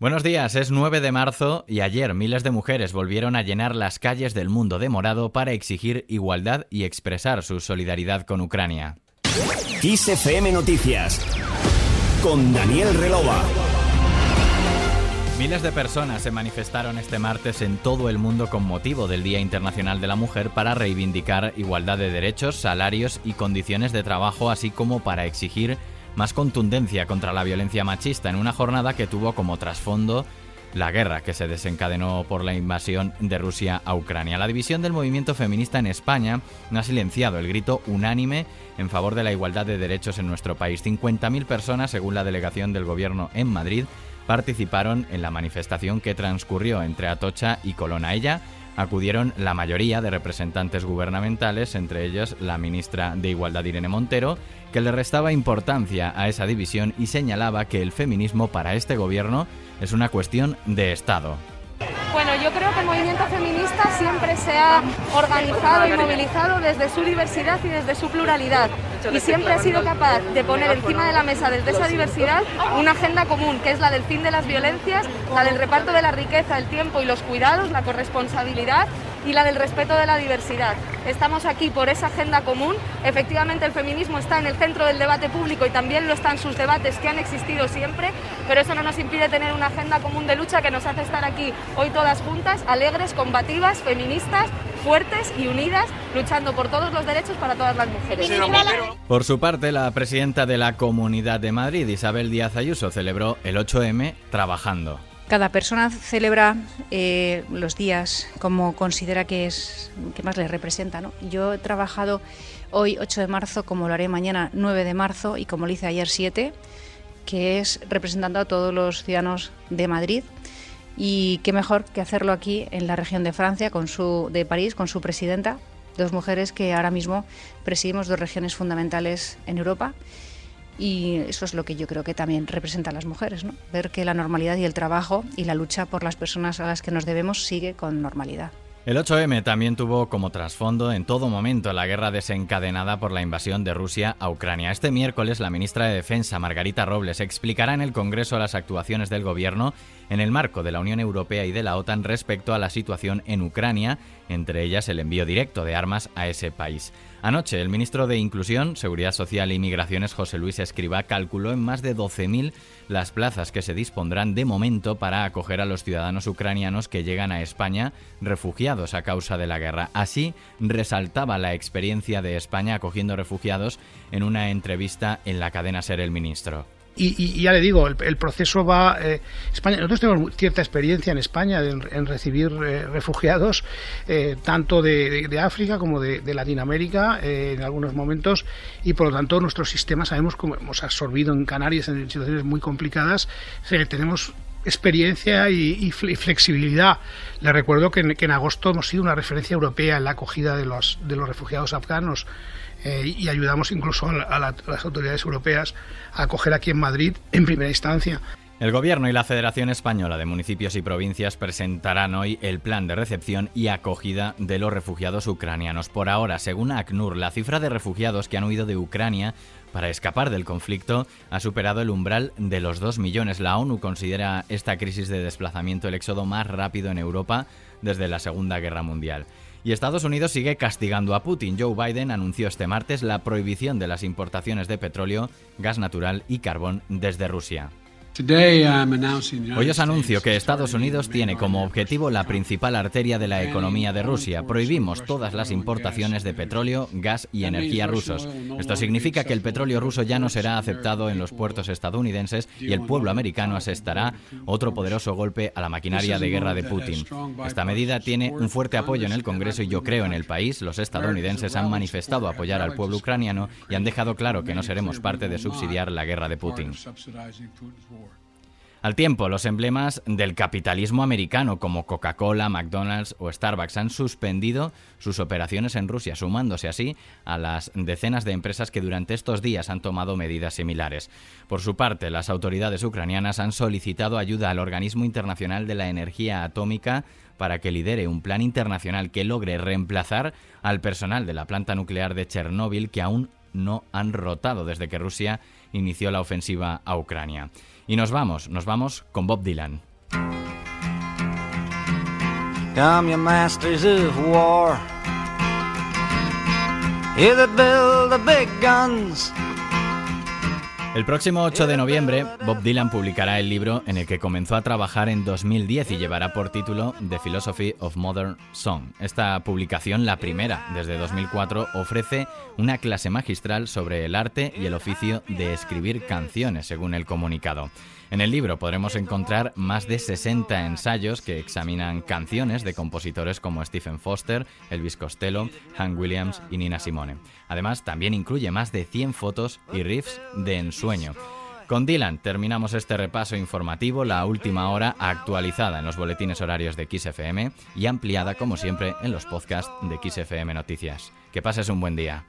Buenos días, es 9 de marzo y ayer miles de mujeres volvieron a llenar las calles del mundo de morado para exigir igualdad y expresar su solidaridad con Ucrania. XFM Noticias con Daniel Relova. Miles de personas se manifestaron este martes en todo el mundo con motivo del Día Internacional de la Mujer para reivindicar igualdad de derechos, salarios y condiciones de trabajo, así como para exigir más contundencia contra la violencia machista en una jornada que tuvo como trasfondo la guerra que se desencadenó por la invasión de Rusia a Ucrania. La división del movimiento feminista en España no ha silenciado el grito unánime en favor de la igualdad de derechos en nuestro país. 50.000 personas, según la delegación del gobierno en Madrid, participaron en la manifestación que transcurrió entre Atocha y Colón. ella acudieron la mayoría de representantes gubernamentales, entre ellos la ministra de Igualdad Irene Montero, que le restaba importancia a esa división y señalaba que el feminismo para este gobierno es una cuestión de Estado. Bueno, yo creo que el movimiento feminista siempre se ha organizado y movilizado desde su diversidad y desde su pluralidad. Y siempre ha sido capaz de poner encima de la mesa desde esa diversidad una agenda común, que es la del fin de las violencias, la del reparto de la riqueza, el tiempo y los cuidados, la corresponsabilidad y la del respeto de la diversidad. Estamos aquí por esa agenda común. Efectivamente, el feminismo está en el centro del debate público y también lo están sus debates que han existido siempre, pero eso no nos impide tener una agenda común de lucha que nos hace estar aquí hoy todas juntas, alegres, combativas, feministas, fuertes y unidas, luchando por todos los derechos para todas las mujeres. Por su parte, la presidenta de la Comunidad de Madrid, Isabel Díaz Ayuso, celebró el 8M trabajando. Cada persona celebra eh, los días como considera que es que más le representa. ¿no? Yo he trabajado hoy 8 de marzo como lo haré mañana 9 de marzo y como lo hice ayer 7, que es representando a todos los ciudadanos de Madrid. Y qué mejor que hacerlo aquí en la región de Francia, con su, de París, con su presidenta, dos mujeres que ahora mismo presidimos dos regiones fundamentales en Europa y eso es lo que yo creo que también representa a las mujeres, ¿no? ver que la normalidad y el trabajo y la lucha por las personas a las que nos debemos sigue con normalidad. El 8M también tuvo como trasfondo en todo momento la guerra desencadenada por la invasión de Rusia a Ucrania. Este miércoles la ministra de Defensa, Margarita Robles, explicará en el Congreso las actuaciones del Gobierno en el marco de la Unión Europea y de la OTAN respecto a la situación en Ucrania, entre ellas el envío directo de armas a ese país. Anoche, el ministro de Inclusión, Seguridad Social e Inmigraciones, José Luis Escriba, calculó en más de 12.000 las plazas que se dispondrán de momento para acoger a los ciudadanos ucranianos que llegan a España refugiados a causa de la guerra. Así, resaltaba la experiencia de España acogiendo refugiados en una entrevista en la cadena Ser el Ministro. Y, ya le digo, el, proceso va. Eh, España, nosotros tenemos cierta experiencia en España en, recibir eh, refugiados, eh, tanto de, África como de, Latinoamérica en algunos momentos, y por lo tanto nuestro sistema sabemos cómo hemos absorbido en Canarias en situaciones muy complicadas. tenemos experiencia y, flexibilidad. Le recuerdo que en, agosto hemos sido una referencia europea en la acogida de los, de los refugiados afganos eh, y ayudamos incluso a, las autoridades europeas a acoger aquí en Madrid en primera instancia. El Gobierno y la Federación Española de Municipios y Provincias presentarán hoy el plan de recepción y acogida de los refugiados ucranianos. Por ahora, según ACNUR, la cifra de refugiados que han huido de Ucrania para escapar del conflicto ha superado el umbral de los 2 millones. La ONU considera esta crisis de desplazamiento el éxodo más rápido en Europa desde la Segunda Guerra Mundial. Y Estados Unidos sigue castigando a Putin. Joe Biden anunció este martes la prohibición de las importaciones de petróleo, gas natural y carbón desde Rusia. Hoy os anuncio que Estados Unidos tiene como objetivo la principal arteria de la economía de Rusia. Prohibimos todas las importaciones de petróleo, gas y energía rusos. Esto significa que el petróleo ruso ya no será aceptado en los puertos estadounidenses y el pueblo americano asestará otro poderoso golpe a la maquinaria de guerra de Putin. Esta medida tiene un fuerte apoyo en el Congreso y yo creo en el país. Los estadounidenses han manifestado apoyar al pueblo ucraniano y han dejado claro que no seremos parte de subsidiar la guerra de Putin. Al tiempo, los emblemas del capitalismo americano como Coca-Cola, McDonald's o Starbucks han suspendido sus operaciones en Rusia, sumándose así a las decenas de empresas que durante estos días han tomado medidas similares. Por su parte, las autoridades ucranianas han solicitado ayuda al Organismo Internacional de la Energía Atómica para que lidere un plan internacional que logre reemplazar al personal de la planta nuclear de Chernóbil que aún no han rotado desde que Rusia inició la ofensiva a Ucrania. Y nos vamos, nos vamos con Bob Dylan. Come, masters of war. Big guns. El próximo 8 de noviembre, Bob Dylan publicará el libro en el que comenzó a trabajar en 2010 y llevará por título The Philosophy of Modern Song. Esta publicación, la primera desde 2004, ofrece una clase magistral sobre el arte y el oficio de escribir canciones, según el comunicado. En el libro podremos encontrar más de 60 ensayos que examinan canciones de compositores como Stephen Foster, Elvis Costello, Hank Williams y Nina Simone. Además, también incluye más de 100 fotos y riffs de ensueño. Con Dylan terminamos este repaso informativo, la última hora actualizada en los boletines horarios de XFM y ampliada como siempre en los podcasts de XFM Noticias. Que pases un buen día.